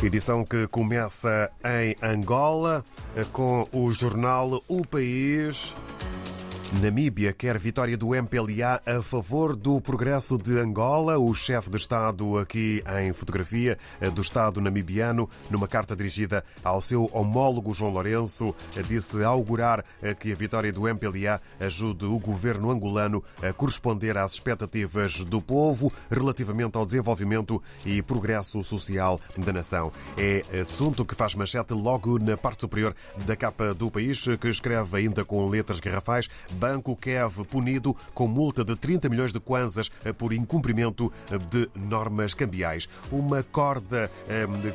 Edição que começa em Angola com o jornal O País. Namíbia quer vitória do MPLA a favor do progresso de Angola. O chefe de Estado, aqui em fotografia do Estado namibiano, numa carta dirigida ao seu homólogo João Lourenço, disse augurar que a vitória do MPLA ajude o governo angolano a corresponder às expectativas do povo relativamente ao desenvolvimento e progresso social da nação. É assunto que faz manchete logo na parte superior da capa do país, que escreve ainda com letras garrafais Banco Kiev punido com multa de 30 milhões de kwanzas por incumprimento de normas cambiais. Uma corda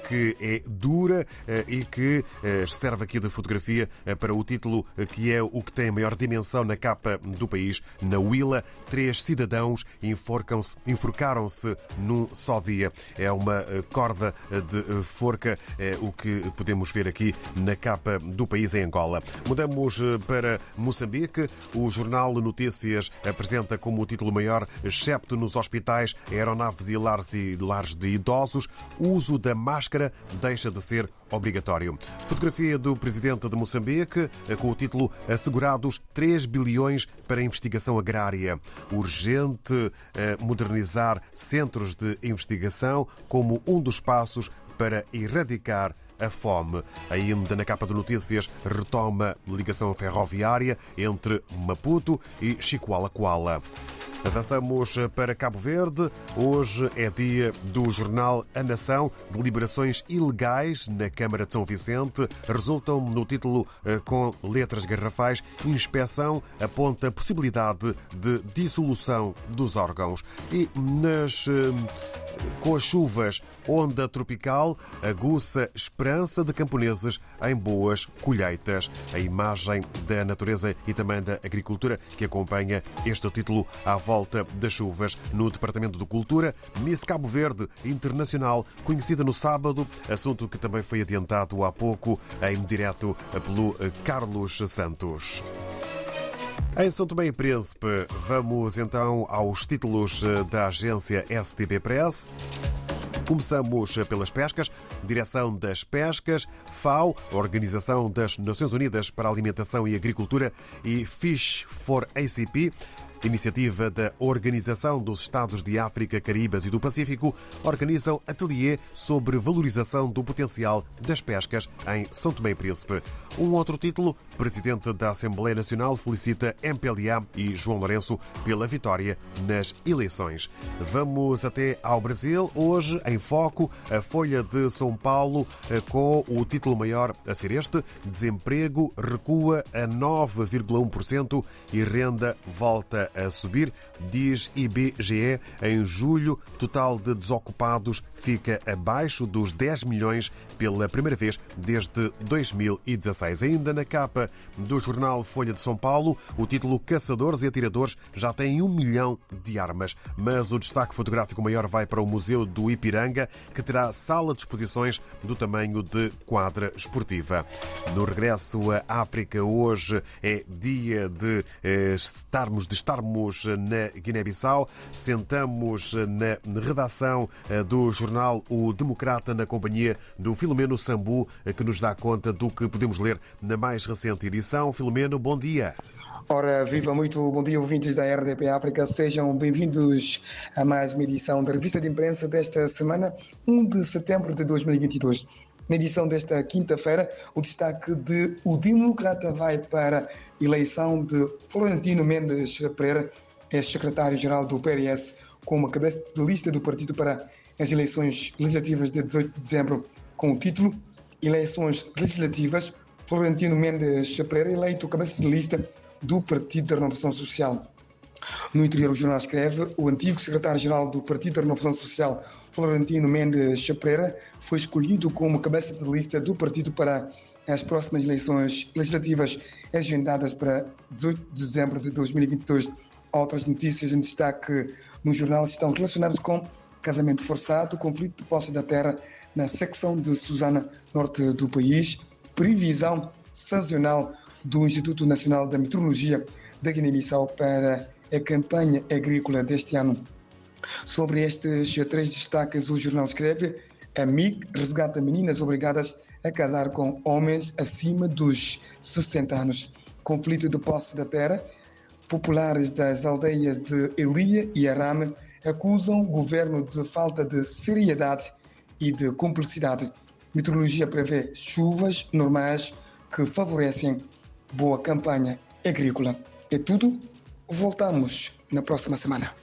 que é dura e que serve aqui de fotografia para o título que é o que tem a maior dimensão na capa do país. Na Willa, três cidadãos enforcaram-se num só dia. É uma corda de forca, é o que podemos ver aqui na capa do país em Angola. Mudamos para Moçambique. O Jornal Notícias apresenta como título maior, excepto nos hospitais, aeronaves e lares, e lares de idosos, o uso da máscara deixa de ser obrigatório. Fotografia do presidente de Moçambique com o título Assegurados 3 bilhões para investigação agrária. Urgente modernizar centros de investigação como um dos passos para erradicar a fome. Ainda na capa de notícias retoma ligação ferroviária entre Maputo e Chicoala-Coala. Avançamos para Cabo Verde. Hoje é dia do jornal A Nação. Deliberações ilegais na Câmara de São Vicente resultam no título com letras garrafais. Inspeção aponta possibilidade de dissolução dos órgãos. E nas com as chuvas, onda tropical aguça esperança de camponeses em boas colheitas. A imagem da natureza e também da agricultura que acompanha este título à volta das chuvas no Departamento de Cultura, Miss Cabo Verde Internacional, conhecida no sábado, assunto que também foi adiantado há pouco em direto pelo Carlos Santos. Em São Tomé e Príncipe, vamos então aos títulos da agência STB Press. Começamos pelas pescas. Direção das Pescas, FAO, Organização das Nações Unidas para a Alimentação e Agricultura, e Fish for ACP, iniciativa da Organização dos Estados de África, Caribas e do Pacífico, organizam ateliê sobre valorização do potencial das pescas em São Tomé e Príncipe. Um outro título, Presidente da Assembleia Nacional felicita MPLA e João Lourenço pela vitória nas eleições. Vamos até ao Brasil. Hoje, em foco, a Folha de São Paulo com o título maior a ser este: Desemprego recua a 9,1% e renda volta a subir, diz IBGE. Em julho, total de desocupados fica abaixo dos 10 milhões pela primeira vez desde 2016. Ainda na capa do jornal Folha de São Paulo, o título Caçadores e Atiradores já têm um milhão de armas. Mas o destaque fotográfico maior vai para o Museu do Ipiranga, que terá sala de exposições do tamanho de quadra esportiva. No regresso à África, hoje é dia de estarmos, de estarmos na Guiné-Bissau. Sentamos na redação do jornal O Democrata, na companhia do Filomeno Sambu, que nos dá conta do que podemos ler na mais recente edição. Filomeno, bom dia. Ora, viva muito bom dia, ouvintes da RDP África. Sejam bem-vindos a mais uma edição da revista de imprensa desta semana, 1 de setembro de 2022. Na edição desta quinta-feira, o destaque de O Democrata vai para a eleição de Florentino Mendes Pereira, ex-secretário-geral do PRS, como cabeça de lista do partido para as eleições legislativas de 18 de dezembro, com o título Eleições Legislativas, Florentino Mendes Pereira eleito cabeça de lista do Partido da Renovação Social. No interior, o jornal escreve: o antigo secretário-geral do Partido da Renovação Social, Florentino Mendes Pereira, foi escolhido como cabeça de lista do partido para as próximas eleições legislativas agendadas para 18 de dezembro de 2022. Outras notícias em destaque no jornal estão relacionadas com casamento forçado, conflito de posse da terra na secção de Susana, norte do país, previsão sazonal do Instituto Nacional da Meteorologia da Guiné-Bissau para a campanha agrícola deste ano. Sobre estes três destaques, o jornal escreve: A resgata meninas obrigadas a casar com homens acima dos 60 anos. Conflito de posse da terra. Populares das aldeias de Elia e Arame acusam o governo de falta de seriedade e de cumplicidade. Meteorologia prevê chuvas normais que favorecem boa campanha agrícola. É tudo. Voltamos na próxima semana.